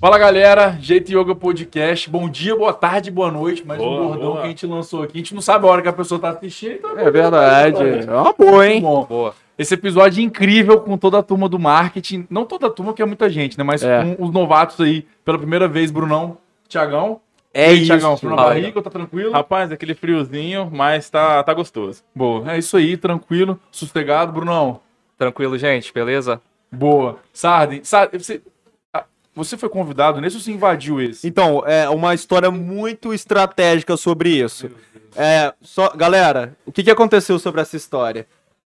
Fala galera, Jeito Yoga Podcast. Bom dia, boa tarde, boa noite. Mais um Boa, bordão boa. que a gente lançou aqui. A gente não sabe a hora que a pessoa tá assistindo. Então É verdade. É uma boa, hein? Muito bom. Boa. Esse episódio é incrível com toda a turma do marketing. Não toda a turma, que é muita gente, né? Mas É. com os novatos aí, pela primeira vez, Brunão, Tiagão. É aí, isso. Tiagão, frio na barriga, tá tranquilo? Rapaz, aquele friozinho, mas tá, tá gostoso. Boa, é isso aí, tranquilo, sossegado, Brunão. Tranquilo, gente, beleza? Boa. Sarden, Sarden, você, você foi convidado nesse ou você invadiu esse? Então, é uma história muito estratégica sobre isso. É, só, galera, o que, que aconteceu sobre essa história?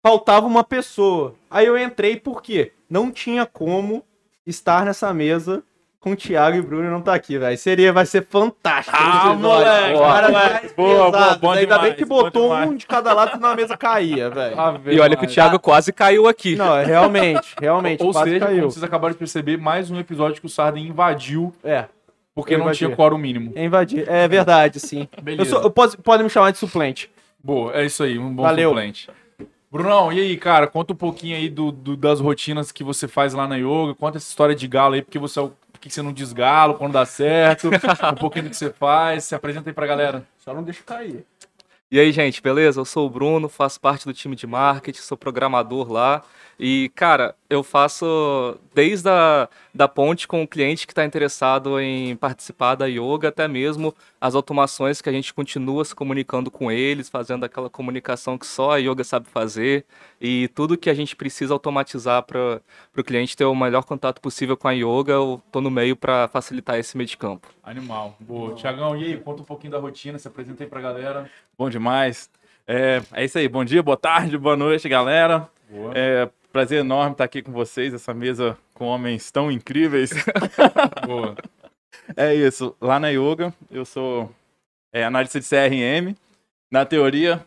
Faltava uma pessoa. Aí eu entrei porque não tinha como estar nessa mesa com o Thiago e o Bruno não tá aqui, velho. Seria, vai ser fantástico. Ah, moleque, Cara, moleque. mais Boa, boa, bom Ainda bem demais, que bom botou demais. um de cada lado e na mesa caía, velho. Ave E olha que o. Thiago quase caiu aqui. Não, é realmente, realmente, Ou quase seja, caiu. como vocês acabaram de perceber, mais um episódio que o Sarden invadiu É, porque Eu não tinha quórum mínimo. é invadir. É verdade, sim. Beleza. Eu sou, eu posso, pode me chamar de suplente. Boa, é isso aí, um bom Valeu. suplente. Brunão, e aí, cara, conta um pouquinho aí do, do- das rotinas que você faz lá na yoga, conta essa história de galo aí, porque você é o por que você não desgala quando dá certo, um pouquinho do que você faz, se apresenta aí pra galera. Só não deixa cair. E aí, gente, beleza? Eu sou o Bruno, faço parte do time de marketing, sou programador lá. E, cara, eu faço desde a da ponte com o cliente que está interessado em participar da yoga, até mesmo as automações que a gente continua se comunicando com eles, fazendo aquela comunicação que só a yoga sabe fazer. E tudo que a gente precisa automatizar para o cliente ter o melhor contato possível com a yoga, eu tô no meio para facilitar esse meio de campo. Animal. Boa. Tiagão, e aí, conta um pouquinho da rotina, se apresenta aí pra galera. Bom demais. É, é isso aí, bom dia, boa tarde, boa noite, galera. Boa. É prazer enorme estar aqui com vocês, essa mesa com homens tão incríveis. Boa. É isso, lá na Yoga, eu sou é, analista de CRM. Na teoria,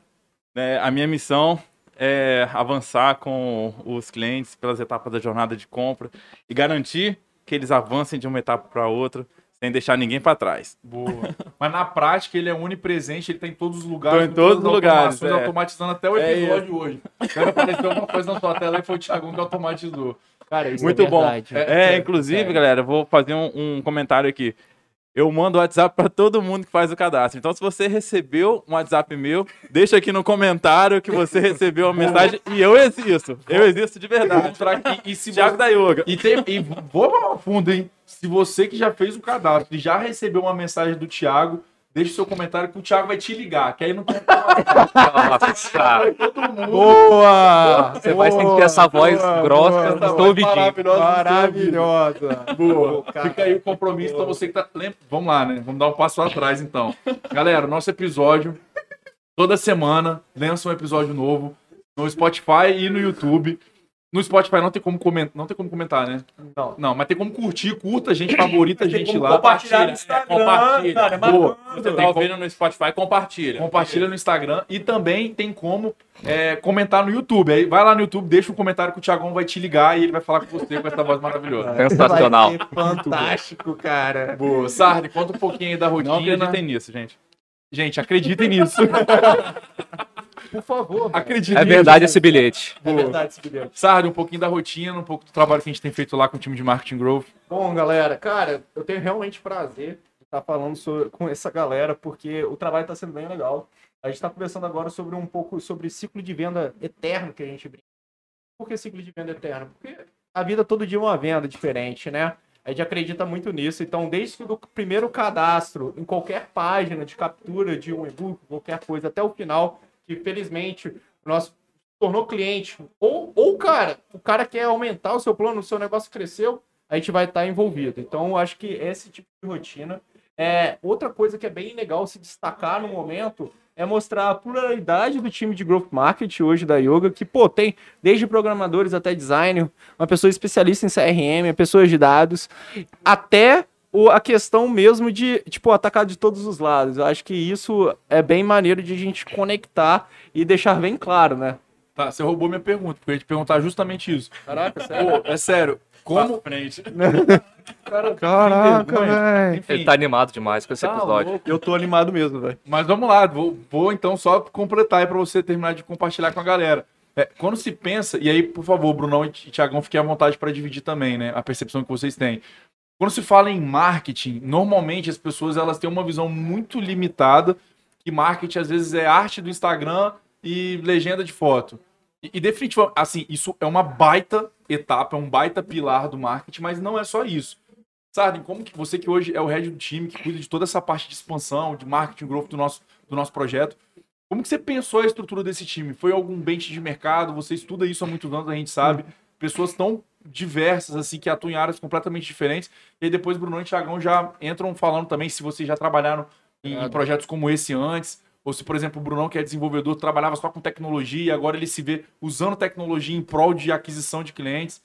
né, a minha missão é avançar com os clientes pelas etapas da jornada de compra e garantir que eles avancem de uma etapa para outra sem deixar ninguém para trás. Boa. Mas na prática ele é onipresente, ele tá em todos os lugares. Tô em todos todas os as lugares, é. automatizando até o É episódio hoje. Quando apareceu alguma coisa na sua tela e foi o Thiagão que automatizou. Cara, isso Muito é bom. verdade. É, inclusive, galera, eu vou fazer um, um comentário aqui. Eu mando o WhatsApp para todo mundo que faz o cadastro. Então, se você recebeu um WhatsApp meu, deixa aqui no comentário que você recebeu uma mensagem e eu existo. Eu existo de verdade. Aqui. E se Thiago você... da Yoga. E, tem, e vou lá fundo, hein? Se você que já fez o cadastro e já recebeu uma mensagem do Thiago, deixa o seu comentário que o Thiago vai te ligar, que aí não tem Nossa, todo mundo. Boa! você vai sentir essa voz boa, grossa boa, voz ouvidinho. maravilhosa do. Maravilhosa. Boa. cara. Fica aí o compromisso pra você que tá. Vamos lá, né? Vamos dar um passo atrás, então. Galera, nosso episódio, toda semana, lança um episódio novo no Spotify e no YouTube. No Spotify não tem como comentar, não tem como comentar, né? Não. Não, mas tem como curtir, curta a gente, favorita a Tem gente lá. compartilhar no É, Instagram, compartilha. cara, é Boa. bacana. Você tá ouvindo no Spotify, compartilha. Compartilha no Instagram e também tem como é, comentar no YouTube. Aí vai lá no YouTube, deixa um comentário que o Thiagão vai te ligar e ele vai falar com você com essa voz maravilhosa. Sensacional. Vai ser fantástico, cara. Boa. Sardi, conta um pouquinho aí da Não rotina. acreditem nisso, gente. Gente, acreditem nisso. Por favor. acreditem É verdade esse bilhete. É verdade esse bilhete. Sardi, um pouquinho da rotina, um pouco do trabalho que a gente tem feito lá com o time de Marketing Growth. Bom, galera, cara, eu tenho realmente prazer de estar falando sobre- com essa galera, porque o trabalho está sendo bem legal. A gente está conversando agora sobre um pouco sobre ciclo de venda eterno que a gente brinca. Por que ciclo de venda eterno? Porque a vida todo dia é uma venda diferente, né? A gente acredita muito nisso. Então, desde o primeiro cadastro, em qualquer página de captura de um e-book, qualquer coisa, até o final, que felizmente o nosso tornou cliente. Ou, ou, cara, o cara quer aumentar o seu plano, o seu negócio cresceu, a gente vai estar envolvido. Então, acho que esse tipo de rotina é outra coisa que é bem legal se destacar no momento é mostrar a pluralidade do time de growth market hoje da Yoga, que pô, tem desde programadores até designer, uma pessoa especialista em CRM, pessoas de dados, até o, a questão mesmo de, tipo, atacar de todos os lados. Eu acho que isso é bem maneiro de a gente conectar e deixar bem claro, né? Tá, você roubou minha pergunta, porque eu ia te perguntar justamente isso. Caraca, sério? Pô, é sério, como... frente. Cara, Caraca, velho. Enfim, Ele tá animado demais com esse tá episódio. louco. Eu tô animado mesmo, velho. Mas vamos lá, vou, vou então só completar aí pra você terminar de compartilhar com a galera. É, quando se pensa, e aí, por favor, Brunão e Tiagão, fiquem à vontade para dividir também, né? A percepção que vocês têm. Quando se fala em marketing, normalmente as pessoas elas têm uma visão muito limitada que marketing às vezes é arte do Instagram e legenda de foto. E, e definitivamente, assim, isso é uma baita etapa, é um baita pilar do marketing, mas não é só isso. Sarden, como que você que hoje é o head do time, que cuida de toda essa parte de expansão, de marketing growth do nosso, do nosso projeto, como que você pensou a estrutura desse time? Foi algum bench de mercado? Você estuda isso há muitos anos, a gente sabe. Pessoas tão diversas, assim, que atuam em áreas completamente diferentes. E aí depois Bruno e Thiagão já entram falando também se vocês já trabalharam em, em projetos como esse antes. Ou se, por exemplo, o Brunão, que é desenvolvedor, trabalhava só com tecnologia e agora ele se vê usando tecnologia em prol de aquisição de clientes.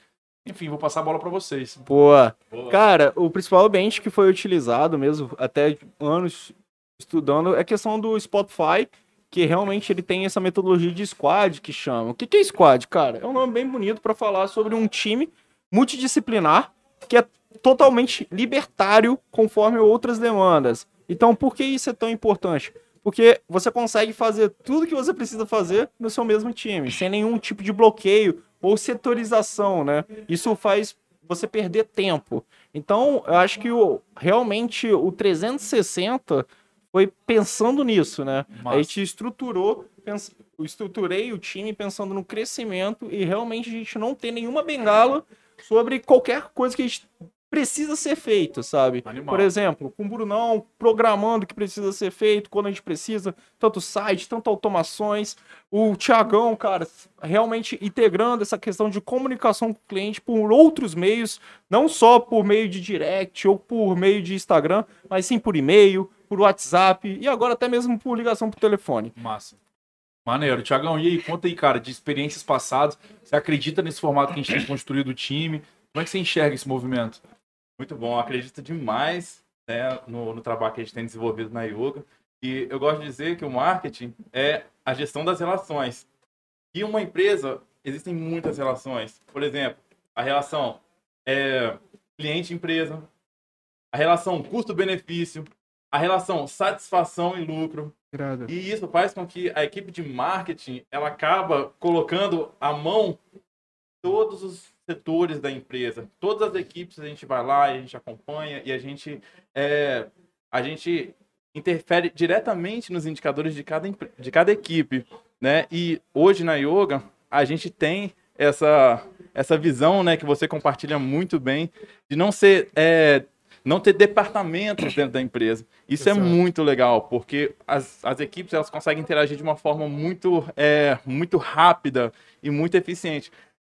Enfim, vou passar a bola para vocês. Boa. Boa. Cara, o principal bench que foi utilizado mesmo, até anos estudando, é a questão do Spotify, que realmente ele tem essa metodologia de squad que chama. O que, que é squad, cara? É um nome bem bonito para falar sobre um time multidisciplinar que é totalmente libertário conforme outras demandas. Então, por que isso é tão importante? Porque você consegue fazer tudo que você precisa fazer no seu mesmo time, sem nenhum tipo de bloqueio ou setorização, né? Isso faz você perder tempo. Então, eu acho que o, realmente o 360 foi pensando nisso, né? Massa. A gente estruturou, pens... eu estruturei o time pensando no crescimento e realmente a gente não tem nenhuma bengala sobre qualquer coisa que a gente precisa ser feito, sabe? Animal. Por exemplo, com o Brunão programando o que precisa ser feito, quando a gente precisa, tanto site, tanto automações. O Tiagão, cara, realmente integrando essa questão de comunicação com o cliente por outros meios, não só por meio de direct ou por meio de Instagram, mas sim por e-mail, por WhatsApp e agora até mesmo por ligação por telefone. Massa. Maneiro. Tiagão, e aí, conta aí, cara, de experiências passadas. Você acredita nesse formato que a gente tem construído o time? Como é que você enxerga esse movimento? Muito bom, acredito demais né, no, no, trabalho que a gente tem desenvolvido na Yoga. E eu gosto de dizer que o marketing é a gestão das relações. E uma empresa, existem muitas relações. Por exemplo, a relação é, cliente-empresa, a relação custo-benefício, a relação satisfação e lucro. E isso faz com que a equipe de marketing ela acaba colocando a mão todos os setores da empresa. Todas as equipes a gente vai lá, a gente acompanha e a gente é, a gente interfere diretamente nos indicadores de cada, de cada equipe, né? E hoje na yoga a gente tem essa essa visão, né, que você compartilha muito bem, de não ser é, não ter departamentos dentro da empresa. Isso é Exato. é muito legal, porque as, as equipes elas conseguem interagir de uma forma muito, é, muito rápida e muito eficiente.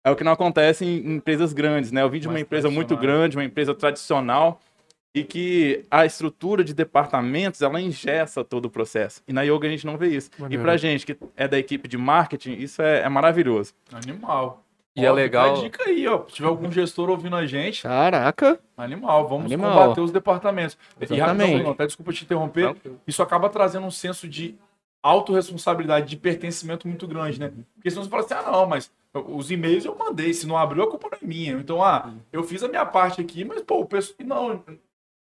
É o que não acontece em empresas grandes, né? Eu vim de uma empresa muito grande, uma empresa tradicional, e que a estrutura de departamentos ela engessa todo o processo. E na yoga a gente não vê isso. Maneiro. E pra gente que é da equipe de marketing, isso é, é maravilhoso. Animal. E ó, é legal. dica aí, ó. Se tiver algum gestor ouvindo a gente. Caraca. Animal, vamos Animal. combater os departamentos. Exatamente. E rapidão, até desculpa te interromper. Não. Isso acaba trazendo um senso de autorresponsabilidade, de pertencimento muito grande, né? Porque senão você fala assim, ah, não, mas os e-mails eu mandei, se não abriu, a culpa não é minha. Então, ah, eu fiz a minha parte aqui, mas, pô, o pessoal. Não,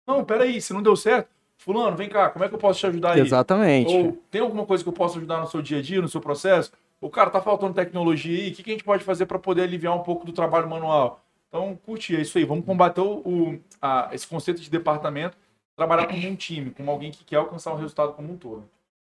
não, peraí, se não deu certo, Fulano, vem cá, como é que eu posso te ajudar aí? Exatamente. Ou tem alguma coisa que eu possa ajudar no seu dia a dia, no seu processo? O cara tá faltando tecnologia aí, o que, que a gente pode fazer para poder aliviar um pouco do trabalho manual? Então, curte é isso aí. Vamos combater o, o a, esse conceito de departamento, trabalhar como um time, como alguém que quer alcançar um resultado como um todo.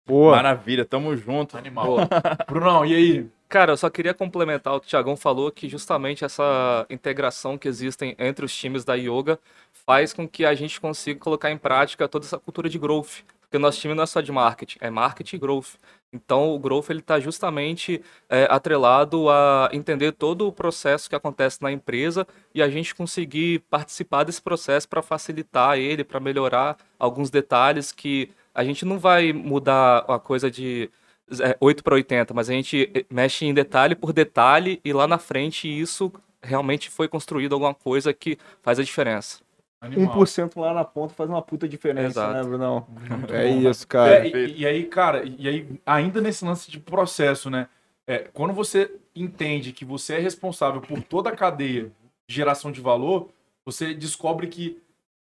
Boa. Maravilha, tamo junto. Animal. Brunão, e aí? Cara, eu só queria complementar o que o Thiagão falou, que justamente essa integração que existem entre os times da Yoga faz com que a gente consiga colocar em prática toda essa cultura de growth. Porque o nosso time não é só de marketing, é marketing e growth. Então, o growth ele está justamente é, atrelado a entender todo o processo que acontece na empresa e a gente conseguir participar desse processo para facilitar ele, para melhorar alguns detalhes que a gente não vai mudar a coisa de é, 8 para 80, mas a gente é, mexe em detalhe por detalhe e lá na frente isso realmente foi construído alguma coisa que faz a diferença. Animal. 1% lá na ponta faz uma puta diferença, Exato. né, Brunão? é isso, cara. É, e, e, aí, cara, e aí, ainda nesse lance de processo, né? É, quando você entende que você é responsável por toda a cadeia de geração de valor, você descobre que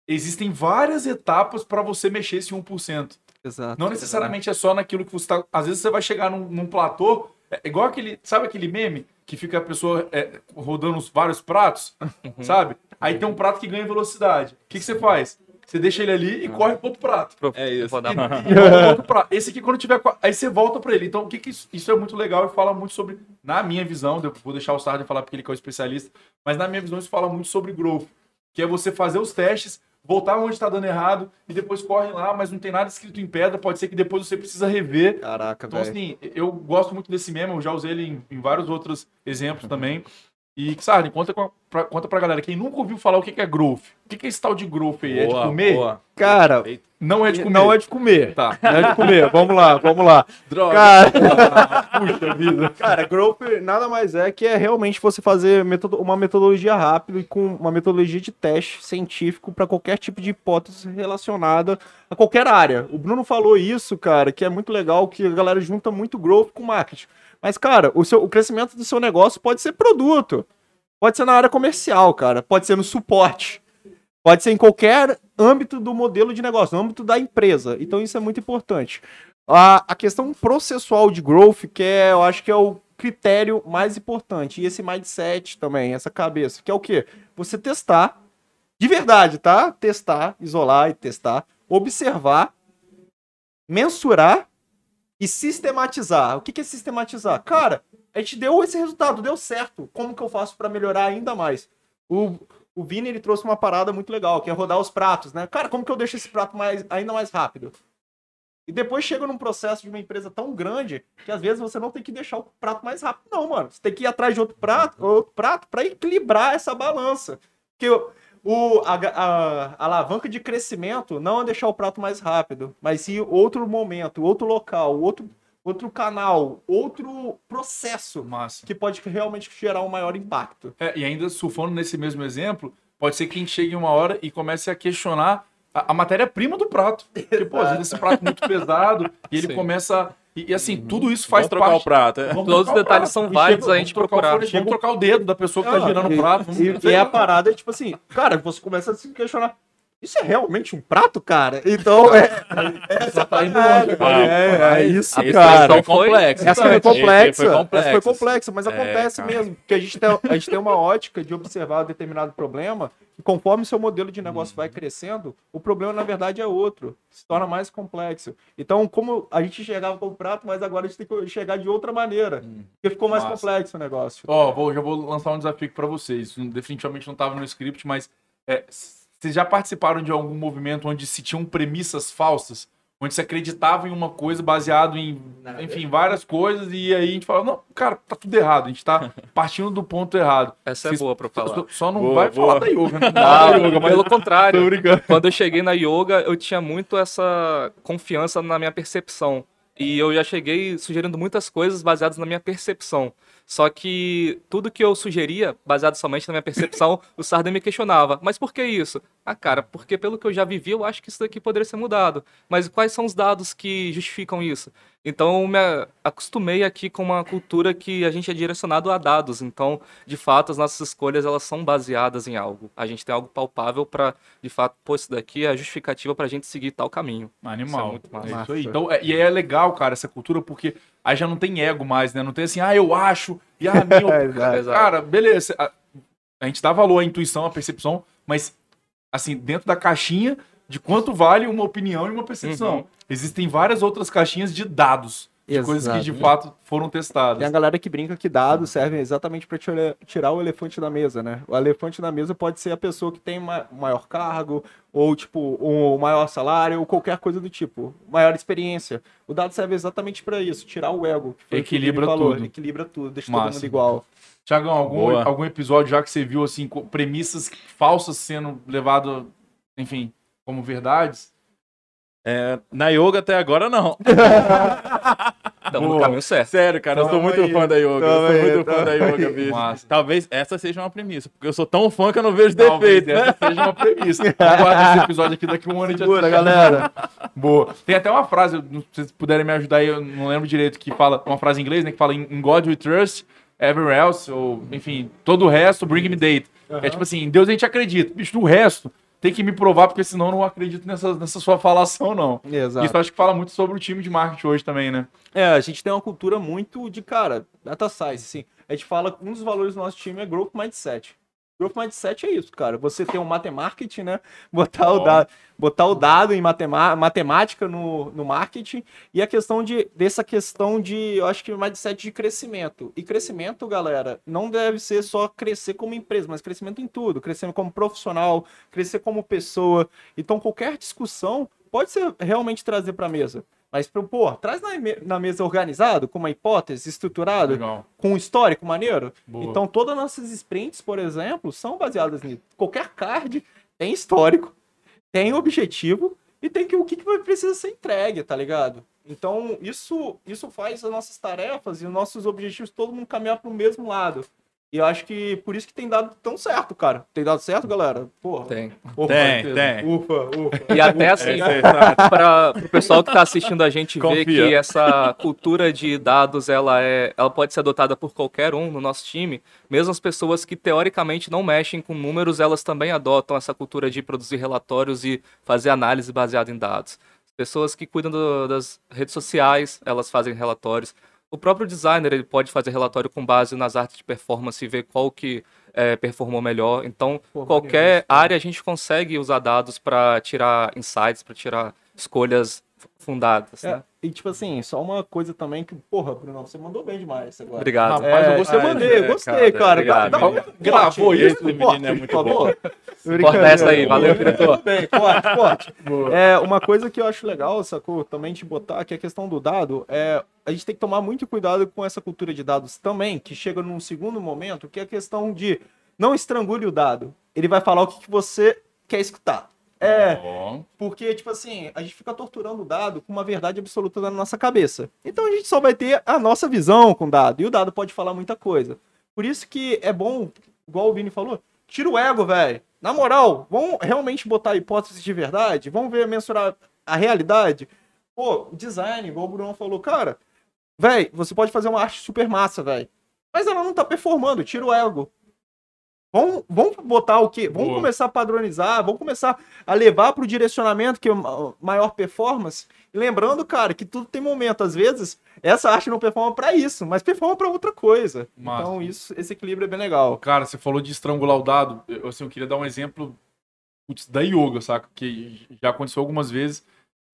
existem várias etapas para você mexer esse 1%. Exato. Não necessariamente é só naquilo que você está. Às vezes você vai chegar num, num platô, é igual aquele. Sabe aquele meme? Que fica a pessoa é, rodando os vários pratos, sabe? Aí tem um prato que ganha velocidade. O que, que você faz? Você deixa ele ali e corre pro outro prato. É isso. E pro outro prato. Esse aqui, quando tiver. Aí você volta pra ele. Então, o que, que isso, isso é muito legal e fala muito sobre. Na minha visão, eu vou deixar o Sarden falar porque ele que é o especialista, mas na minha visão, isso fala muito sobre growth. Que é você fazer os testes, voltar onde tá dando errado e depois corre lá, mas não tem nada escrito em pedra. Pode ser que depois você precisa rever. Caraca, Então, velho. assim, eu gosto muito desse meme, eu já usei ele em, em vários outros exemplos também. E, Sarden, conta, com a- pra, conta pra galera, quem nunca ouviu falar o que que é growth. O que que é esse tal de growth aí? é de Boa, comer? boa. Cara, Não é de comer. não é de comer. Tá. Não é de comer. Vamos lá, vamos lá. Droga. Cara, puxa vida. Cara, growth nada mais é que é realmente você fazer metodo- uma metodologia rápida e com uma metodologia de teste científico para qualquer tipo de hipótese relacionada a qualquer área. O Bruno falou isso, cara, que é muito legal, que a galera junta muito growth com marketing. Mas, cara, o, seu, o crescimento do seu negócio pode ser produto. Pode ser na área comercial, cara. Pode ser no suporte. Pode ser em qualquer âmbito do modelo de negócio, no âmbito da empresa. Então isso é muito importante. A, a questão processual de growth, que é, eu acho que é o critério mais importante. E esse mindset também, essa cabeça, que é o quê? Você testar, de verdade, tá? Testar, isolar e testar, observar, mensurar e sistematizar. O que é sistematizar? Cara, a gente deu esse resultado, deu certo. Como que eu faço para melhorar ainda mais? O, o Vini ele trouxe uma parada muito legal, que é rodar os pratos, né? Cara, como que eu deixo esse prato mais, ainda mais rápido? E depois chega num processo de uma empresa tão grande que às vezes você não tem que deixar o prato mais rápido, não, mano. Você tem que ir atrás de outro prato, outro prato para equilibrar essa balança. Porque o, o- a, a- a alavanca de crescimento não é deixar o prato mais rápido, mas sim outro momento, outro local, outro, outro canal, outro processo Massa. que pode realmente gerar um maior impacto. É, e ainda surfando nesse mesmo exemplo, pode ser que a gente chegue uma hora e comece a questionar a, a matéria-prima do prato. Porque, pô, às vezes esse prato é muito pesado e ele Sim. começa. E, e, assim, tudo isso faz Vamos trocar parte. o prato. é. Todos os detalhes o são válidos a gente vamos trocar o procurar. Vamos trocar o dedo da pessoa que tá Ah, girando o e- prato. Vamos... E, e a parada é tipo assim, cara, você começa a se questionar. Isso é realmente um prato, cara? Então, é. Essa tá indo É, longe é, é isso, Esse cara. foi complexo. Essa foi complexa. foi Essa complexo. foi complexa, mas É, acontece cara. mesmo. Porque a gente, tem, a gente tem uma ótica de observar um determinado problema e conforme o seu modelo de negócio vai crescendo, o problema na verdade é outro. Se torna mais complexo. Então, como a gente chegava com o prato, mas agora a gente tem que chegar de outra maneira. Porque ficou mais Massa. complexo o negócio. Ó, vou- já vou lançar um desafio aqui pra vocês. Definitivamente não estava no script, mas é, vocês já participaram de algum movimento onde se tinham premissas falsas? Onde se acreditava em uma coisa baseado em, enfim, várias coisas, e aí a gente fala, não, cara, tá tudo errado, a gente tá partindo do ponto errado. Essa é Vocês- boa pra falar. Só, só não Boa, vai boa. falar da yoga, né? Não, pelo contrário. Tô brincando. Quando eu cheguei na yoga, eu tinha muito essa confiança na minha percepção. E eu já cheguei sugerindo muitas coisas baseadas na minha percepção. Só que tudo que eu sugeria, baseado somente na minha percepção, o Sarden me questionava. Mas por que isso? Ah, cara, porque pelo que eu já vivi, eu acho que isso daqui poderia ser mudado. Mas quais são os dados que justificam isso? Então eu me acostumei aqui com uma cultura que a gente é direcionado a dados. Então, de fato, as nossas escolhas elas são baseadas em algo. A gente tem algo palpável para, de fato, pô, isso daqui é a justificativa para a gente seguir tal caminho. Isso é Animal. muito massa. É isso aí. Então, é- e é legal, cara, essa cultura, porque aí já não tem ego mais, né? Não tem assim, ah, eu acho, e ah, minha É. Cara, beleza. A, a gente dá valor à intuição, à percepção, mas, assim, dentro da caixinha de quanto vale uma opinião e uma percepção. Uhum. Existem várias outras caixinhas de dados, de coisas que de fato foram Tem a testadas. galera que brinca que dados servem exatamente para tirar o elefante da mesa, né? O elefante da mesa pode ser a pessoa que tem ma- maior cargo, ou tipo, um maior salário, ou qualquer coisa do tipo, maior experiência. O dado serve exatamente para isso, tirar o ego. o o Equilibra falou, tudo. Equilibra tudo, deixa todo Massa. mundo igual. Tiagão, algum, Boa. algum episódio já que você viu, assim, premissas falsas sendo levado, enfim, como verdades? É, na yoga até agora não. Estamos no Boa. caminho certo. Sério, cara, eu sou muito aí, fã da yoga. Eu sou aí, muito fã da yoga, bicho. Massa. Talvez essa seja uma premissa, porque eu sou tão fã que eu não vejo Talvez defeito, né? essa seja uma premissa. Aguarda esse episódio aqui daqui a um ano e já Segura, galera. Boa. Tem até uma frase, se vocês puderem me ajudar aí, eu não lembro direito, que fala, uma frase em inglês, né? Que fala in God we trust, everywhere else, ou enfim, todo o resto, bring me date. É tipo assim, em Deus a gente acredita. Bicho, no resto, tem que me provar, porque senão eu não acredito nessa, nessa sua falação, não. Exato. Isso acho que fala muito sobre o time de marketing hoje também, né? É, a gente tem uma cultura muito de, cara, data science, assim. A gente fala que um dos valores do nosso time é growth mindset. Growth mindset é isso, cara. Você tem um matemarketing, né? Botar, o, Ó. dado, botar o dado em matema- matemática no, no marketing e a questão de dessa questão de, eu acho que mindset de crescimento. E crescimento, galera, não deve ser só crescer como empresa, mas crescimento em tudo, crescimento como profissional, crescer como pessoa. Então qualquer discussão pode ser realmente trazer para mesa. Mas, pô, traz na, na mesa organizado, com uma hipótese estruturada, Legal. com um histórico maneiro. Boa. Então, todas as nossas sprints, por exemplo, são baseadas nisso. Qualquer card tem histórico, tem objetivo e tem que o que, que vai precisar ser entregue, tá ligado? Então, isso, isso faz as nossas tarefas e os nossos objetivos todo mundo caminhar pro mesmo lado. E eu acho que por isso que tem dado tão certo, cara. Tem dado certo, galera? Porra. Tem. Ufa, Tem, certeza. tem. Ufa, ufa. E até assim, É, para o pessoal que está assistindo a gente ver Confia. que essa cultura de dados ela é, ela pode ser adotada por qualquer um no nosso time. Mesmo as pessoas que teoricamente não mexem com números, elas também adotam essa cultura de produzir relatórios e fazer análise baseada em dados. Pessoas que cuidam do- das redes sociais, elas fazem relatórios. O próprio designer ele pode fazer relatório com base nas artes de performance e ver qual que eh, performou melhor. Então, qualquer área a gente consegue usar dados para tirar insights, para tirar escolhas fundadas. É, Né? e tipo assim, só uma coisa também que, porra, Bruno, você mandou bem demais agora. Obrigado. Rapaz, eu É, gostei, eu ah, mandei, é, gostei, cara, cara. obrigado, Dá- dá- obrigado. Gravou isso? menino Corte, é muito por favor. Corta essa aí, valeu, diretor. Tudo bem, corte, corte. É, uma coisa que eu acho legal, sacou, também de botar, que é a questão do dado, é a gente tem que tomar muito cuidado com essa cultura de dados também, que chega num segundo momento, que é a questão de não estrangule o dado. Ele vai falar o que, que você quer escutar. É, porque, tipo assim, a gente fica torturando o dado com uma verdade absoluta na nossa cabeça. Então a gente só vai ter a nossa visão com o dado. E o dado pode falar muita coisa. Por isso que é bom, igual o Vini falou, tira o ego, velho. Na moral, vamos realmente botar hipóteses de verdade? Vamos ver, mensurar a realidade? Pô, design, igual o Bruno falou, cara, velho, você pode fazer uma arte super massa, velho. Mas ela não tá performando, tira o ego. Vamos, vamos botar o quê? Vamos Boa. começar a padronizar, vamos começar a levar para o direcionamento que é ma- maior performance. E lembrando, cara, que tudo tem momento. Às vezes, essa arte não performa para isso, mas performa para outra coisa. Massa. Então, isso, esse equilíbrio é bem legal. Cara, você falou de estrangular o dado. Eu, assim, eu queria dar um exemplo putz, da yoga, saca? Que já aconteceu algumas vezes.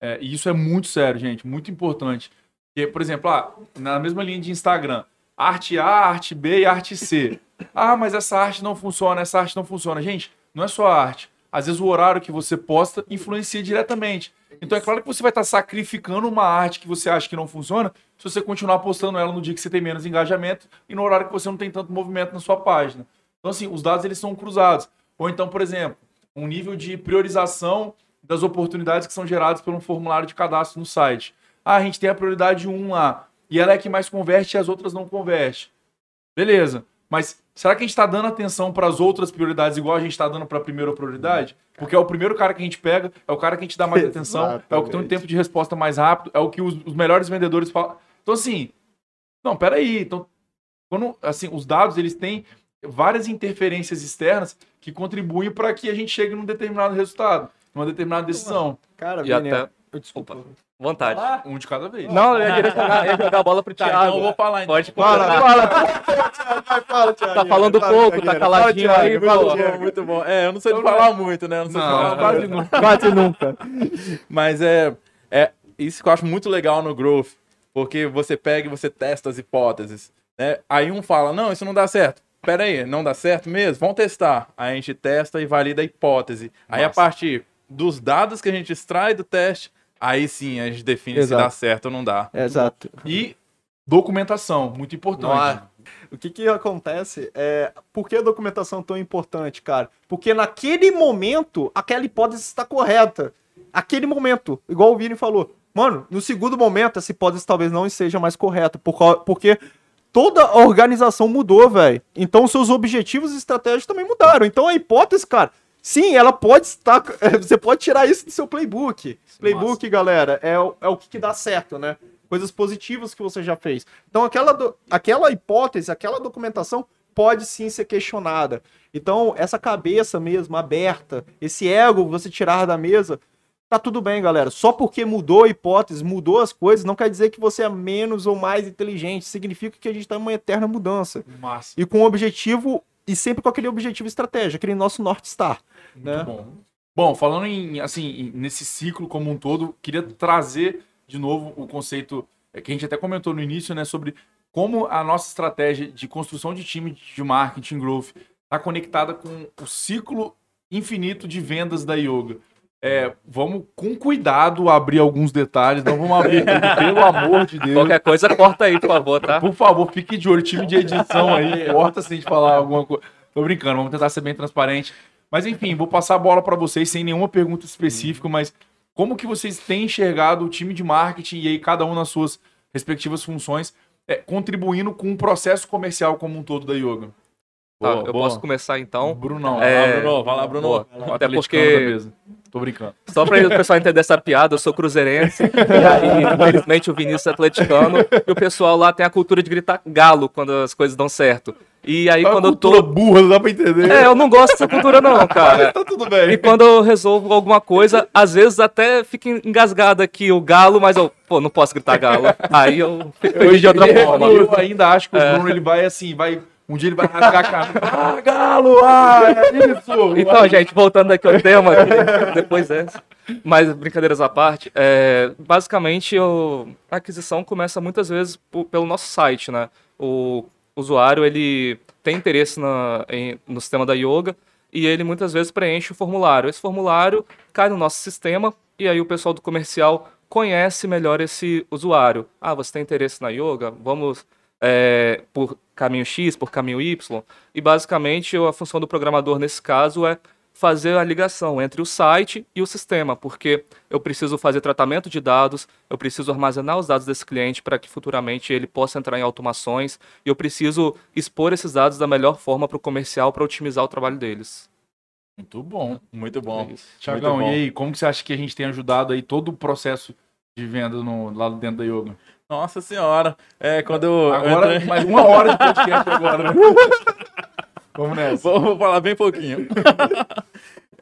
É, e isso é muito sério, gente. Muito importante. Porque, por exemplo, ah, na mesma linha de Instagram, arte A, arte B e arte C. Ah, mas essa arte não funciona, essa arte não funciona. Gente, não é só a arte. Às vezes o horário que você posta influencia diretamente. Então é claro que você vai estar sacrificando uma arte que você acha que não funciona se você continuar postando ela no dia que você tem menos engajamento e no horário que você não tem tanto movimento na sua página. Então, assim, os dados eles são cruzados. Ou então, por exemplo, um nível de priorização das oportunidades que são geradas pelo formulário de cadastro no site. Ah, a gente tem a prioridade 1 lá, e ela é que mais converte e as outras não converte. Beleza. Mas será que a gente está dando atenção para as outras prioridades igual a gente está dando para a primeira prioridade? Porque é o primeiro cara que a gente pega, é o cara que a gente dá mais atenção, é o que tem um tempo de resposta mais rápido, é o que os, os melhores vendedores falam. Então, assim, não, peraí. Então, quando, assim, os dados, eles têm várias interferências externas que contribuem para que a gente chegue num determinado resultado, numa determinada decisão. Cara, E Vini, até- desculpa. Vontade. Um de cada vez. Não, eu ia direcionar, eu ia jogar a bola pro Tá, Thiago. então eu vou falar então. Pode Fala, fala. Vai, fala, Thiago. Tá falando Fala, pouco, tá Thiaguinho. caladinho Fala, aí, Thiago, fala, Thiago. bom, muito bom. É, eu não sei de falar muito, né? Eu não sei de falar quase não. Quase nunca. Mas é, é isso que eu acho muito legal no Growth, porque você pega e você testa as hipóteses. Né? Aí um fala, não, isso não dá certo. Pera aí, não dá certo mesmo? Vamos testar. Aí a gente testa e valida a hipótese. Aí a Massa. partir dos dados que a gente extrai do teste, aí sim a gente define Exato. se dá certo ou não dá. Exato. E documentação, muito importante. Nossa. O que que acontece é... Por que a documentação é tão importante, cara? Porque naquele momento, aquela hipótese está correta. Aquele momento, igual o Vini falou. Mano, no segundo momento, essa hipótese talvez não seja mais correta. Porque toda a organização mudou, velho. Então, seus objetivos e estratégias também mudaram. Então, a hipótese, cara... Sim, ela pode estar... Você pode tirar isso do seu playbook. Playbook, galera, é, o- é o que, que dá certo, né? Coisas positivas que você já fez. Então, aquela, do- aquela hipótese, aquela documentação pode sim ser questionada. Então, essa cabeça mesmo aberta, esse ego você tirar da mesa, tá tudo bem, galera. Só porque mudou a hipótese, mudou as coisas, não quer dizer que você é menos ou mais inteligente. Significa que a gente tá em uma eterna mudança. Massa. E com um objetivo, e sempre com aquele objetivo estratégico, aquele nosso North Star. Muito né? bom. Bom, falando em, assim, nesse ciclo como um todo, queria trazer de novo o conceito é, que a gente até comentou no início, né, sobre como a nossa estratégia de construção de time de marketing growth está conectada com o ciclo infinito de vendas da yoga. É, vamos com cuidado abrir alguns detalhes, não vamos abrir tudo, pelo amor de Deus. Qualquer coisa, corta aí, por favor, tá? Por favor, fique de olho, time de edição aí, corta se a gente falar alguma coisa. Tô brincando, vamos tentar ser bem transparente. Mas enfim, vou passar a bola para vocês sem nenhuma pergunta específica, mas como que vocês têm enxergado o time de marketing e aí cada um nas suas respectivas funções é, contribuindo com o processo comercial como um todo da yoga? Tá, Boa, eu boa. posso começar então. Brunão, Vai lá, É, Bruno. Vai lá, Bruno. Boa. Até porque-. Tô brincando. Só pra o pessoal entender essa piada, eu sou cruzeirense. e aí, infelizmente, o Vinícius é atleticano. E o pessoal lá tem a cultura de gritar galo quando as coisas dão certo. E aí, quando eu tô. burra, não dá pra entender. É, eu não gosto dessa cultura, não, cara. Tá tudo bem. E quando eu resolvo alguma coisa, às vezes até fica engasgado aqui o galo, mas eu, pô, não posso gritar galo. Aí eu fico de outra forma. Eu ainda acho que o Bruno ele vai assim, vai. Um dia ele vai rasgar a cara. Ah, galo! Ah, é isso! Então, gente, voltando aqui ao tema, depois é. Mas, brincadeiras à parte, é, basicamente eu- a aquisição começa muitas vezes pelo nosso site, né? O usuário, ele tem interesse na- em- no sistema da Yoga e ele muitas vezes preenche o formulário. Esse formulário cai no nosso sistema e aí o pessoal do comercial conhece melhor esse usuário. Ah, você tem interesse na Yoga? Vamos é, por caminho X, por caminho Y. E basicamente a função do programador nesse caso é fazer a ligação entre o site e o sistema, porque eu preciso fazer tratamento de dados, eu preciso armazenar os dados desse cliente para que futuramente ele possa entrar em automações e eu preciso expor esses dados da melhor forma para o comercial para otimizar o trabalho deles. Muito bom. Muito bom. É isso. Tiagão, e aí, como que você acha que a gente tem ajudado aí todo o processo de venda no, lá dentro da yoga? Nossa senhora. É, quando eu. Agora, entrei- mais uma hora de podcast agora, né? Vamos nessa. Vou, vou falar bem pouquinho.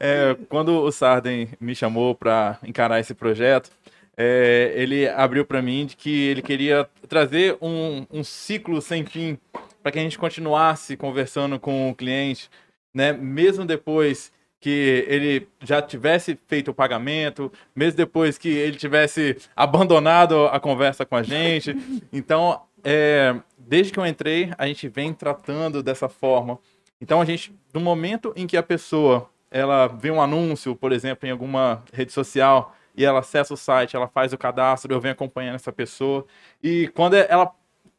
É, quando o Sarden me chamou para encarar esse projeto, é, ele abriu para mim de que ele queria trazer um, um ciclo sem fim para que a gente continuasse conversando com o cliente, né? Mesmo depois que ele já tivesse feito o pagamento, mesmo depois que ele tivesse abandonado a conversa com a gente. Então, é, desde que eu entrei, a gente vem tratando dessa forma. Então, a gente, no momento em que a pessoa ela vê um anúncio, por exemplo, em alguma rede social, e ela acessa o site, ela faz o cadastro, eu venho acompanhando essa pessoa. E quando ela,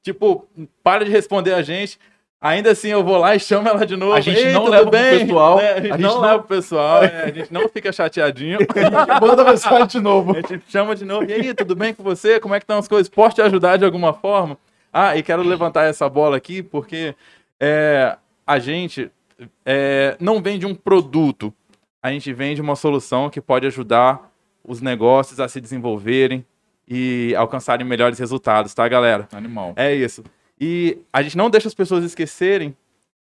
tipo, para de responder a gente, ainda assim eu vou lá e chamo ela de novo. A gente "Ei, não leva pro bem?" pessoal, Né? A gente a gente não não- leva pro pessoal, é, a gente não fica chateadinho. Manda mensagem de novo. A gente chama de novo. E aí, tudo bem com você? Como é que estão as coisas? Posso te ajudar de alguma forma? Ah, e quero levantar essa bola aqui porque é, a gente é, não vende um produto. A gente vende uma solução que pode ajudar os negócios a se desenvolverem e alcançarem melhores resultados, tá, galera? Animal. É isso. E a gente não deixa as pessoas esquecerem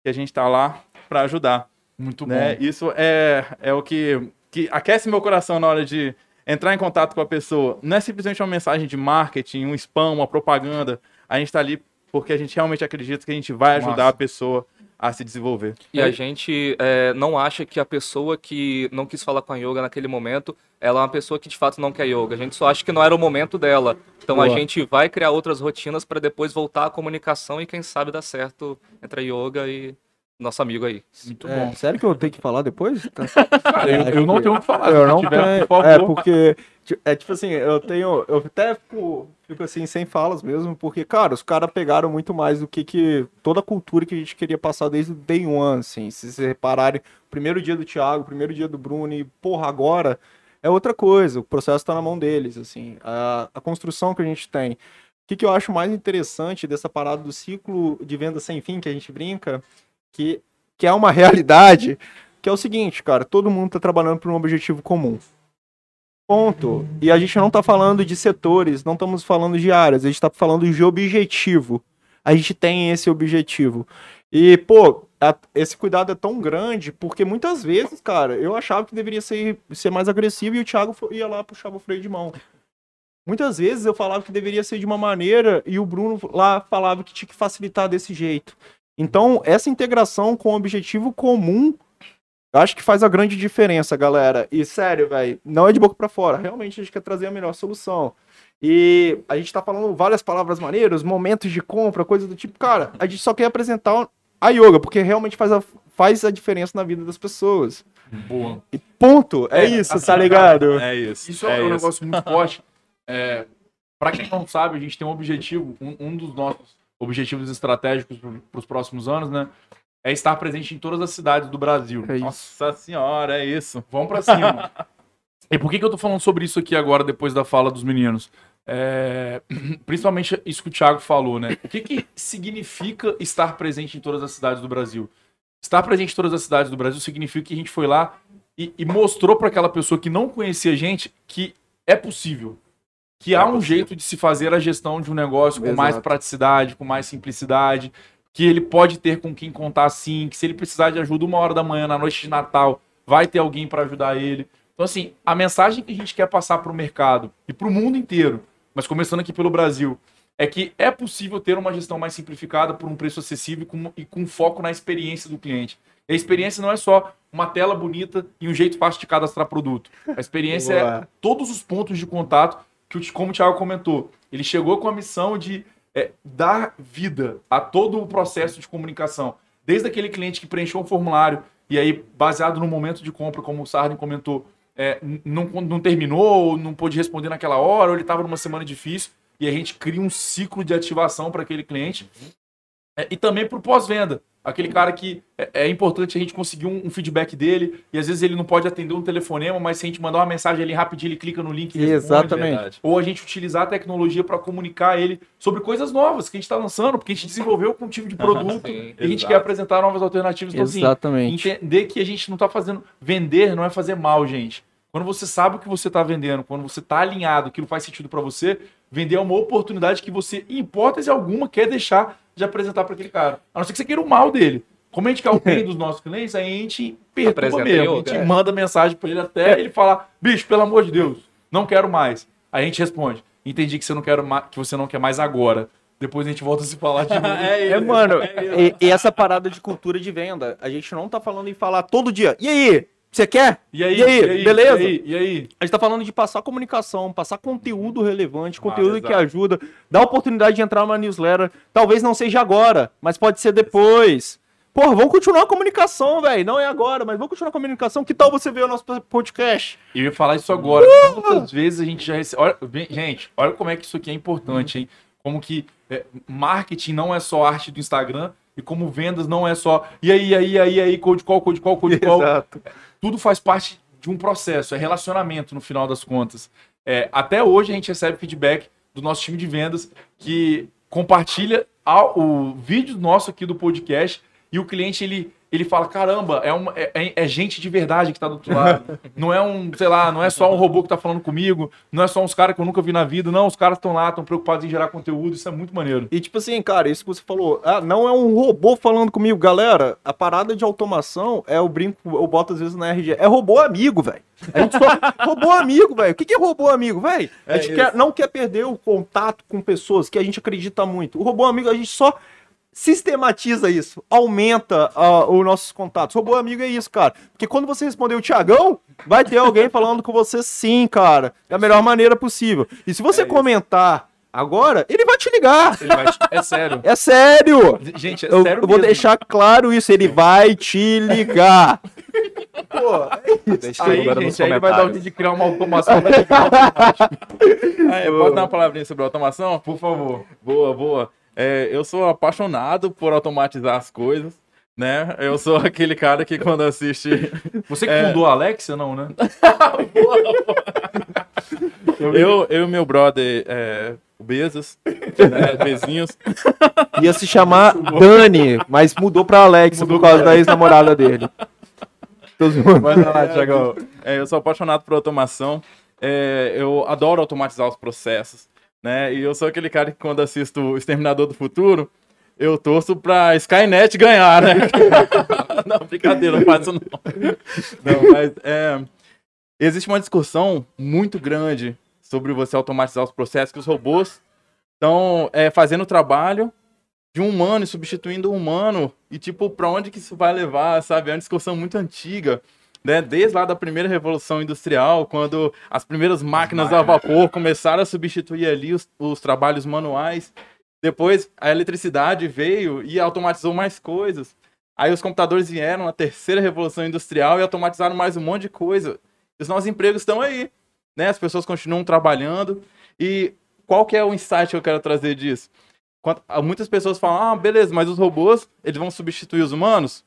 que a gente tá lá para ajudar Muito né? bom. Isso é, é o que, que aquece meu coração na hora de entrar em contato com a pessoa. Não é simplesmente uma mensagem de marketing, um spam, uma propaganda. A gente está ali porque a gente realmente acredita que a gente vai ajudar a pessoa a se desenvolver. E a gente é, não acha que a pessoa que não quis falar com a yoga naquele momento, ela é uma pessoa que de fato não quer yoga. A gente só acha que não era o momento dela. Então a Boa. gente vai criar outras rotinas para depois voltar à comunicação e quem sabe dar certo entre a yoga e nosso amigo aí. Muito É, bom. sério que eu tenho que falar depois? Tá. Cara, eu, eu não tenho o que falar. Eu não tiver, tenho. por É, porque. É tipo assim, eu tenho. Eu até fico, fico assim, sem falas mesmo, porque, cara, os caras pegaram muito mais do que, que toda a cultura que a gente queria passar desde o day one, assim. Se vocês repararem, o primeiro dia do Thiago, o primeiro dia do Bruno, e, porra, agora é outra coisa. O processo tá na mão deles, assim. A, a construção que a gente tem. O que, que eu acho mais interessante dessa parada do ciclo de venda sem fim que a gente brinca, que, que é uma realidade, que é o seguinte, cara, todo mundo tá trabalhando por um objetivo comum. Ponto. E a gente não tá falando de setores, não estamos falando de áreas, a gente tá falando de objetivo. a gente tem esse objetivo. E, pô, a- esse cuidado é tão grande porque muitas vezes, cara, eu achava que deveria ser, ser mais agressivo e o Thiago ia lá puxava o freio de mão. Muitas vezes eu falava que deveria ser de uma maneira e o Bruno lá falava que tinha que facilitar desse jeito. Então, essa integração com o objetivo comum, eu acho que faz a grande diferença, galera. E sério, velho, não é de boca pra fora. Realmente a gente quer trazer a melhor solução. E a gente tá falando várias palavras maneiras, momentos de compra, coisas do tipo. Cara, a gente só quer apresentar a yoga, porque realmente faz a, faz a diferença na vida das pessoas. Boa. E ponto. É, É, isso, assim, tá ligado? É isso. Isso é, é um isso. negócio muito forte. É, para quem não sabe, a gente tem um objetivo, um, um dos nossos objetivos estratégicos para os próximos anos, né? É estar presente em todas as cidades do Brasil. É isso. Nossa senhora, é isso. Vamos pra cima. e por que, que eu tô falando sobre isso aqui agora, depois da fala dos meninos? É, principalmente isso que o Thiago falou, né? O que, que significa estar presente em todas as cidades do Brasil? Estar presente em todas as cidades do Brasil significa que a gente foi lá e, e mostrou para aquela pessoa que não conhecia a gente que é possível. Que há um jeito de se fazer a gestão de um negócio com mais Exato. praticidade, com mais simplicidade, que ele pode ter com quem contar sim, que se ele precisar de ajuda uma hora da manhã, na noite de Natal, vai ter alguém para ajudar ele. Então, assim, a mensagem que a gente quer passar para o mercado e para o mundo inteiro, mas começando aqui pelo Brasil, é que é possível ter uma gestão mais simplificada por um preço acessível e com, e com foco na experiência do cliente. E a experiência não é só uma tela bonita e um jeito fácil de cadastrar produto. A experiência é todos os pontos de contato que, como o Thiago comentou, ele chegou com a missão de é, dar vida a todo o processo de comunicação. Desde aquele cliente que preencheu um formulário e aí, baseado no momento de compra, como o Sarden comentou, é, não, não terminou, ou não pôde responder naquela hora, ou ele estava numa semana difícil, e a gente cria um ciclo de ativação para aquele cliente. É, e também para o pós-venda. Aquele cara que é, é importante a gente conseguir um, um feedback dele, e às vezes ele não pode atender um telefonema, mas se a gente mandar uma mensagem ali rapidinho, ele clica no link e responde. Exatamente. Verdade. Ou a gente utilizar a tecnologia para comunicar ele sobre coisas novas que a gente está lançando, porque a gente desenvolveu com um time de produto Sim. e a gente Exato. quer apresentar novas alternativas. Então, assim, Exatamente. entender que a gente não está fazendo. Vender não é fazer mal, gente. Quando você sabe o que você está vendendo, quando você está alinhado, aquilo faz sentido para você, vender é uma oportunidade que você, em hipótese alguma, quer deixar de apresentar para aquele cara. A não ser que você queira o mal dele. Como a gente quer o bem dos nossos clientes, aí a gente perturba Apresenta mesmo. A gente é. manda mensagem para ele até ele falar: bicho, pelo amor de Deus, não quero mais. Aí a gente responde: entendi que você não quer, que você não quer mais agora. Depois a gente volta a se falar de novo. É, É, mano, É e, e essa parada de cultura de venda, a gente não tá falando em falar todo dia. E aí? Você quer? E aí, E aí, beleza? E aí? E aí? A gente tá falando de passar comunicação, passar conteúdo relevante, conteúdo exato. que ajuda, dar oportunidade de entrar numa newsletter. Talvez não seja agora, mas pode ser depois. Porra, vamos continuar a comunicação, velho. Não é agora, mas vamos continuar a comunicação. Que tal você ver o nosso podcast? Eu ia falar isso agora. Quantas vezes a gente já recebe. Olha, gente, olha como é que isso aqui é importante, hein? Como que é, marketing não é só arte do Instagram e como vendas não é só. E aí, e aí, e aí, e aí, code call, code call, code call. Exato. Tudo faz parte de um processo, é relacionamento no final das contas. É, até hoje a gente recebe feedback do nosso time de vendas que compartilha o vídeo nosso aqui do podcast e o cliente ele, ele fala: caramba, é, uma, é, é- é gente de verdade que tá do outro lado. Não é um, sei lá, não é só um robô que tá falando comigo, não é só uns caras que eu nunca vi na vida, não, os caras estão lá, estão preocupados em gerar conteúdo, isso é muito maneiro. E tipo assim, cara, isso que você falou, ah, não é um robô falando comigo, galera. A parada de automação é o brinco, eu boto às vezes na RG, é robô amigo, velho. A gente só robô amigo, velho. O que que é robô amigo, velho? A É gente isso. quer- não quer perder o contato com pessoas que a gente acredita muito. O robô amigo a gente só sistematiza isso, aumenta ah, os nossos contatos. Robô amigo é isso, cara. Porque quando você responder o Tiagão, vai ter alguém falando com você sim, cara. Da melhor maneira possível. E se você É isso. comentar agora, ele vai te ligar. Ele vai te- É sério. É sério! Gente, é Eu, sério eu vou mesmo. deixar claro isso, ele vai te ligar. Pô, Deixa Aí, agora nos gente, aí ele vai dar o de criar uma automação. é, posso dar uma palavrinha sobre automação? Por favor. Boa, boa. É, eu sou apaixonado por automatizar as coisas, né? Eu sou aquele cara que quando assiste. Você que É. fundou a Alexia, não, né? Eu, eu e meu brother, é, o Bezos, né? Bezinhos. ia se chamar Dani, mas mudou pra Alex por causa da ex-namorada dele. Vai lá, Thiagão. É, eu sou apaixonado por automação. É, eu adoro automatizar os processos, né? E eu sou aquele cara que quando assisto o Exterminador do Futuro, eu torço pra Skynet ganhar, né? não, brincadeira, não faço não. Não, mas é, existe uma discussão muito grande sobre você automatizar os processos, que os robôs estão é, fazendo o trabalho de um humano e substituindo o humano. E, tipo, pra onde que isso vai levar, sabe? É uma discussão muito antiga. Né? Desde lá da primeira revolução industrial, quando as primeiras máquinas a vapor começaram a substituir ali os, os trabalhos manuais. Depois a eletricidade veio e automatizou mais coisas. Aí os computadores vieram na terceira revolução industrial e automatizaram mais um monte de coisa. Os nossos empregos estão aí, né? As pessoas continuam trabalhando. E qual que é o insight que eu quero trazer disso? Quando, muitas pessoas falam, ah, beleza, mas os robôs, eles vão substituir os humanos?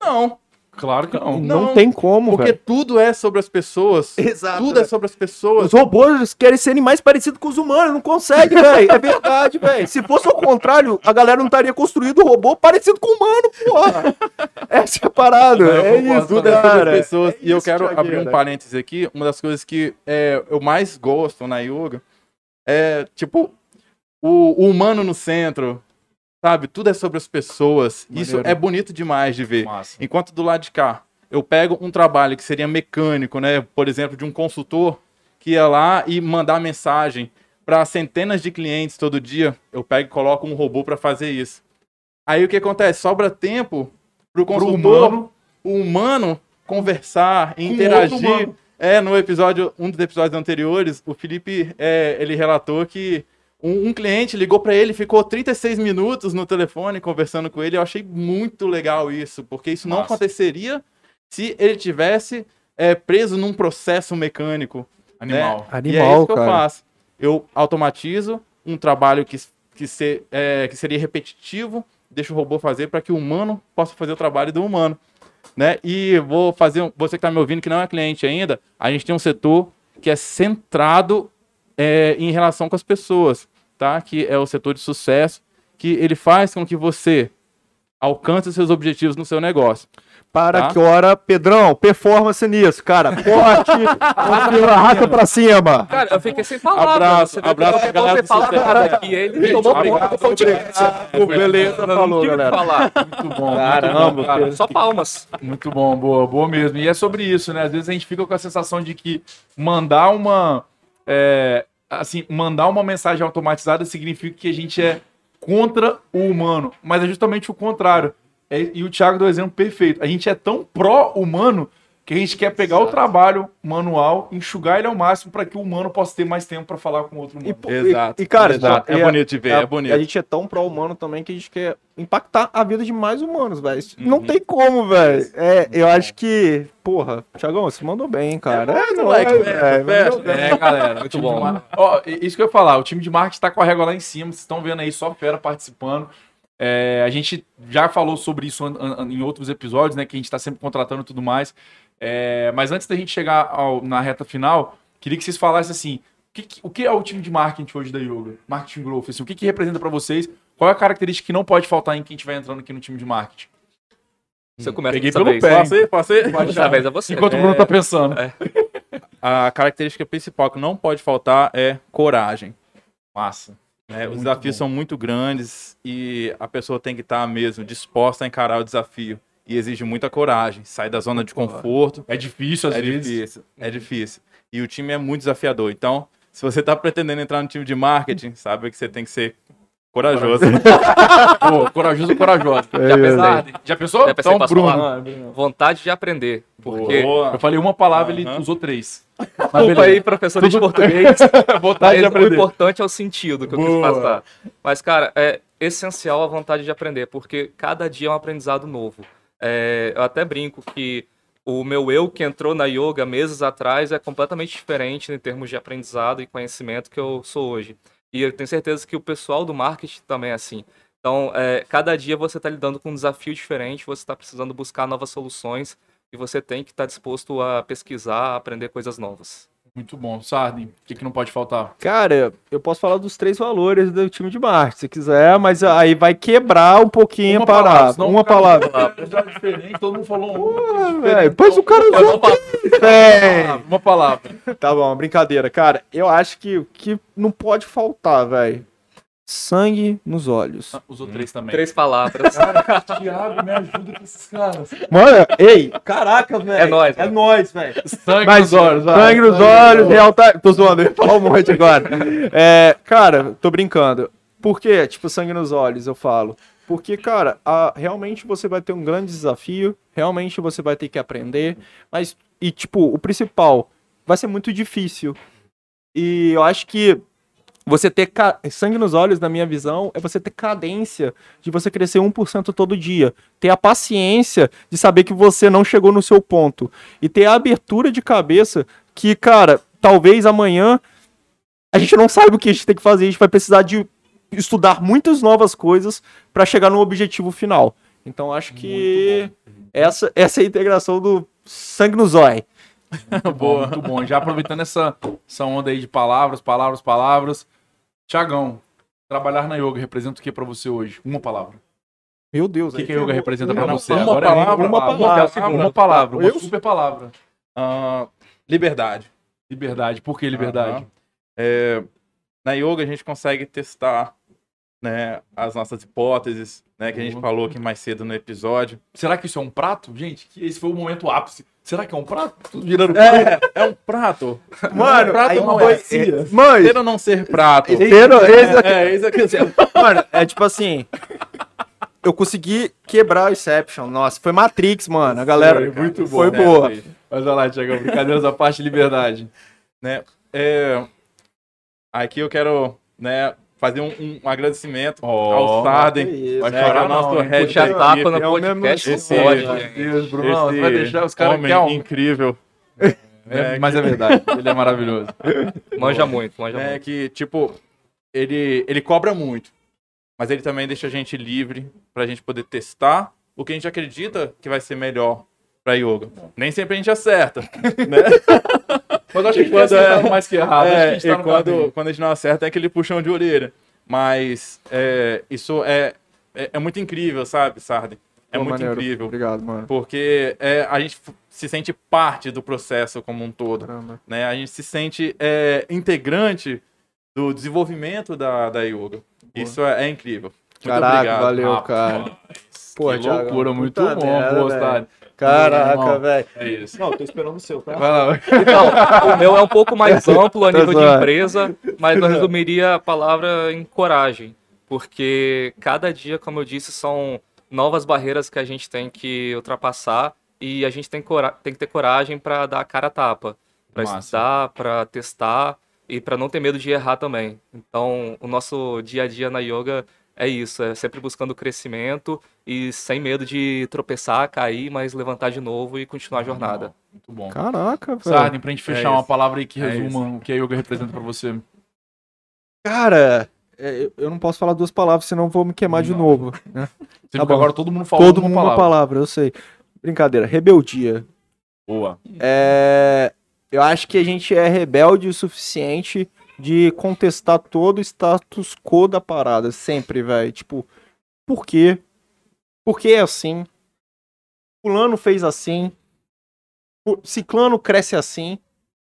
Não. Claro que não. Não, Não, tem como, Porque tudo é sobre as pessoas. Exato. Tudo é sobre as pessoas. Os robôs querem serem mais parecidos com os humanos, não consegue, velho. É verdade, velho. Se fosse ao contrário, a galera não estaria construindo robô parecido com humano, porra. Essa é a parada. Eu É isso, Tudo é sobre cara. as pessoas. É e eu quero abrir um parênteses aqui. Uma das coisas que é, eu mais gosto na yoga é, tipo, o, o humano no centro. Sabe? Tudo é sobre as pessoas. Isso Maneiro. é bonito demais de ver. Massa. Enquanto do lado de cá, eu pego um trabalho que seria mecânico, né? Por exemplo, de um consultor que ia lá e mandar mensagem para centenas de clientes todo dia, eu pego e coloco um robô para fazer isso. Aí o que acontece? Sobra tempo pro Pro consultor, humano, o humano conversar, outro interagir. É, no episódio, um dos episódios anteriores, o Felipe, é, ele relatou que um, um cliente ligou para ele, ficou 36 minutos no telefone conversando com ele. Eu achei muito legal isso, porque isso não Massa. aconteceria se ele tivesse é, preso num processo mecânico. animal. e é Animal, isso que eu cara. faço. Eu automatizo um trabalho que, que, ser, é, que seria repetitivo, deixo o robô fazer para que o humano possa fazer o trabalho do humano. Né? E vou fazer, um- você que está me ouvindo que não é cliente ainda, a gente tem um setor que é centrado é, em relação com as pessoas, tá? Que é o setor de sucesso, que ele faz com que você alcance os seus objetivos no seu negócio. Para Tá. que hora, Pedrão, performance nisso, cara. Forte, arrasta pra cima. Cara, eu fiquei sem palavras. Abraço, Você abraço pra galera do sucesso. cara aqui, ele tomou obrigado, do podcast. beleza, Não falou, galera. falar. Muito bom. Caramba, muito bom, cara. Só palmas. Muito bom, boa, boa mesmo. E é sobre isso, né? Às vezes a gente fica com a sensação de que mandar uma. É, assim, mandar uma mensagem automatizada significa que a gente é contra o humano. Mas é justamente o contrário. É- e o Thiago deu o exemplo perfeito. A gente é tão pró-humano que a gente quer pegar o trabalho manual, enxugar ele ao máximo para que o humano possa ter mais tempo para falar com o outro E, humano. pô, Exato, e, e, cara, exato. É bonito de ver, é bonito. A gente é tão pró-humano também que a gente quer impactar a vida de mais humanos, velho. Isso Não Uhum. tem como, velho. É, eu acho que, porra, Thiagão, você mandou bem, cara. É, não moleque, é. É, galera. Muito time bom. mar- Ó, i- isso que eu ia falar, o time de marketing tá com a régua lá em cima, vocês estão vendo aí só fera participando. É, a gente já falou sobre isso em outros episódios, né? Que a gente tá sempre contratando e tudo mais. É, mas antes da gente chegar ao- na reta final, queria que vocês falassem assim: o que, o que é o time de marketing hoje da Yoga? Marketing Growth, assim, o que, que representa para vocês? Qual é a característica que não pode faltar em quem estiver entrando aqui no time de marketing? Você começa Peguei pelo vez. pé. Posso ir? Dessa vez é você. Enquanto o Bruno tá pensando. A característica principal que não pode faltar é coragem. Massa. né? Os desafios bom. são muito grandes e a pessoa tem que estar mesmo disposta a encarar o desafio. E exige muita coragem, sair da zona de conforto. É difícil às É vezes. difícil, é difícil. E o time é muito desafiador. Então, se você está pretendendo entrar no time de marketing, sabe que você tem que ser corajoso. Pô, corajoso ou corajosa. É, Já é, pensaram? Já pensou? Já pensei, então, posso Bruno. Vontade de aprender. Porque. Boa. Eu falei uma palavra, ele Aham. usou três. Desculpa aí, professor de português. Vontade de Mas o aprender. importante é o sentido que eu quis Boa. passar. Mas, cara, é essencial a vontade de aprender, porque cada dia é um aprendizado novo. É, eu até brinco que o meu eu que entrou na yoga meses atrás é completamente diferente em termos de aprendizado e conhecimento que eu sou hoje. E eu tenho certeza que o pessoal do marketing também é assim. Então, é, cada dia você está lidando com um desafio diferente, você está precisando buscar novas soluções e você tem que estar disposto a pesquisar, a aprender coisas novas. Muito bom. Sarden, o que, que não pode faltar? Cara, eu posso falar dos três valores do time de marketing, se quiser, mas aí vai quebrar um pouquinho Uma para palavra, senão uma palavra. Diferente, todo mundo falou um. Ah, velho, Depois o cara usou bem. Uma palavra. Tá bom, brincadeira. Cara, eu acho que o que não pode faltar, velho, Sangue nos olhos. Usou três também. Três palavras. Thiago, me ajuda com esses caras. Mano, ei, caraca, velho. É nóis, É nóis, velho. Sangue Mas, nos olhos, vai. Sangue nos olhos, real tá. Tô zoando, eu ia falar um monte agora. É, cara, tô brincando. Por quê? Tipo, sangue nos olhos, eu falo. Porque, cara, a- realmente você vai ter um grande desafio, realmente você vai ter que aprender, mas, e tipo, o principal, vai ser muito difícil. E eu acho que você ter ca- sangue nos olhos, na minha visão, é você ter cadência de você crescer 1% todo dia. Ter a paciência de saber que você não chegou no seu ponto. E ter a abertura de cabeça que, cara, talvez amanhã a gente não saiba o que a gente tem que fazer. A gente vai precisar de estudar muitas novas coisas para chegar no objetivo final. Então acho que essa, essa é a integração do sangue no zóio. Boa. Muito bom. Já aproveitando essa, essa onda aí de palavras, palavras, palavras. Tiagão, trabalhar na yoga representa o que pra você hoje? Uma palavra. Meu Deus. O que, que a yoga representa pra Uma- você? uma Agora é palavra, uma uma palavra. palavra. Uma palavra, uma Eu- super palavra. Ah, liberdade. Liberdade. Por que liberdade? Aham. É, na yoga a gente consegue testar né, as nossas hipóteses, né, que a gente Boa. falou aqui mais cedo no episódio. Será que isso é um prato? Gente, que esse foi o momento ápice. Será que é um prato? Tudo virando É, é um prato. Mano, prato aí não é cia. Mãe, Ter ou não ser prato. Inteiro, esse aqui. É, esse aqui. Mano, é tipo assim. Eu consegui quebrar o Inception. Nossa, foi Matrix, mano. A galera. Foi muito bom. Foi né? boa. Mas olha lá, Tiagão, brincadeiras à parte, liberdade. né? É, aqui eu quero né, fazer um, um agradecimento Ó, ao Sarden. Vai né, é chorar o nosso não, hein? head Puxa tapa É o mesmo podcast, esse- pode, esse- gente. Deus, Bruno, você Esse vai deixar os caras homem que é um... incrível. É, mas é verdade, ele é maravilhoso. Manja muito, manja né, muito. que, tipo, ele, ele cobra muito, mas ele também deixa a gente livre pra gente poder testar o que a gente acredita que vai ser melhor pra yoga. Nem sempre a gente acerta. Mas eu acho que Quando é- mais que errado. acho que a É, gente tá no quando, caminho. quando a gente não acerta é aquele puxão de orelha. Mas é, isso é, é, é muito incrível, sabe, Sarden? É Pô, muito maneiro. incrível. Obrigado, mano. Porque é, a gente se sente parte do processo como um todo. Caramba. Né? A gente se sente é, integrante do desenvolvimento da, da yoga. Isso é, é incrível. Muito Caraca, obrigado. valeu, Ah, cara. Pô, que Thiago, loucura, muito bom, boa. Sarden. Caraca, velho. É isso. Não, tô esperando o seu, tá? Vai lá. Então, o meu é um pouco mais amplo a nível de empresa, mas eu resumiria a palavra em coragem. Porque cada dia, como eu disse, são novas barreiras que a gente tem que ultrapassar e a gente tem, cora- tem que ter coragem para dar a cara a tapa, para Massa. estudar, para testar e para não ter medo de errar também. Então, o nosso dia a dia na yoga é isso, é sempre buscando crescimento e sem medo de tropeçar, cair, mas levantar de novo e continuar a jornada. Muito bom. Caraca, velho. Sarden, pra gente fechar É uma isso. palavra aí que É resuma o que a yoga representa pra você. Cara, é, eu- não posso falar duas palavras, senão eu vou me queimar de Não. novo. né? Tá bom. agora todo mundo falou Todo uma mundo palavra. uma palavra, eu sei. Brincadeira. Rebeldia. Boa. É, eu acho que a gente é rebelde o suficiente de contestar todo o status quo da parada, sempre, velho. Tipo, por quê? Por que é assim? Fulano fez assim. Ciclano cresce assim.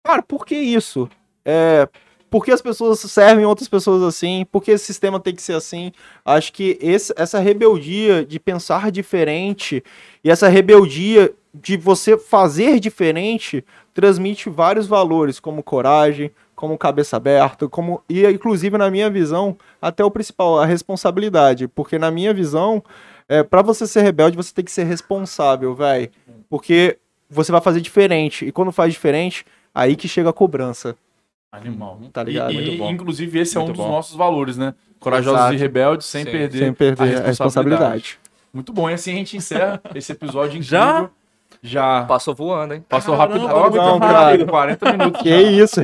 Cara, por que isso? É, por que as pessoas servem outras pessoas assim? Por que esse sistema tem que ser assim? Acho que esse- essa rebeldia de pensar diferente e essa rebeldia de você fazer diferente transmite vários valores, como coragem, como cabeça aberta, como e inclusive na minha visão, até o principal, a responsabilidade, porque na minha visão, é, para você ser rebelde, você tem que ser responsável, velho, porque você vai fazer diferente e quando faz diferente, aí que chega a cobrança. Animal. Tá ligado? E, Muito e, bom. inclusive, esse é um Muito dos bom. nossos valores, né? Corajosos Exato. e rebeldes, sem Sim. perder, Sem perder a responsabilidade. Muito bom. E assim a gente encerra esse episódio incrível. Já? Já. Passou voando, hein? Passou Caramba, rápido. Ó, muito não, rápido. 40 minutos. Que já. isso,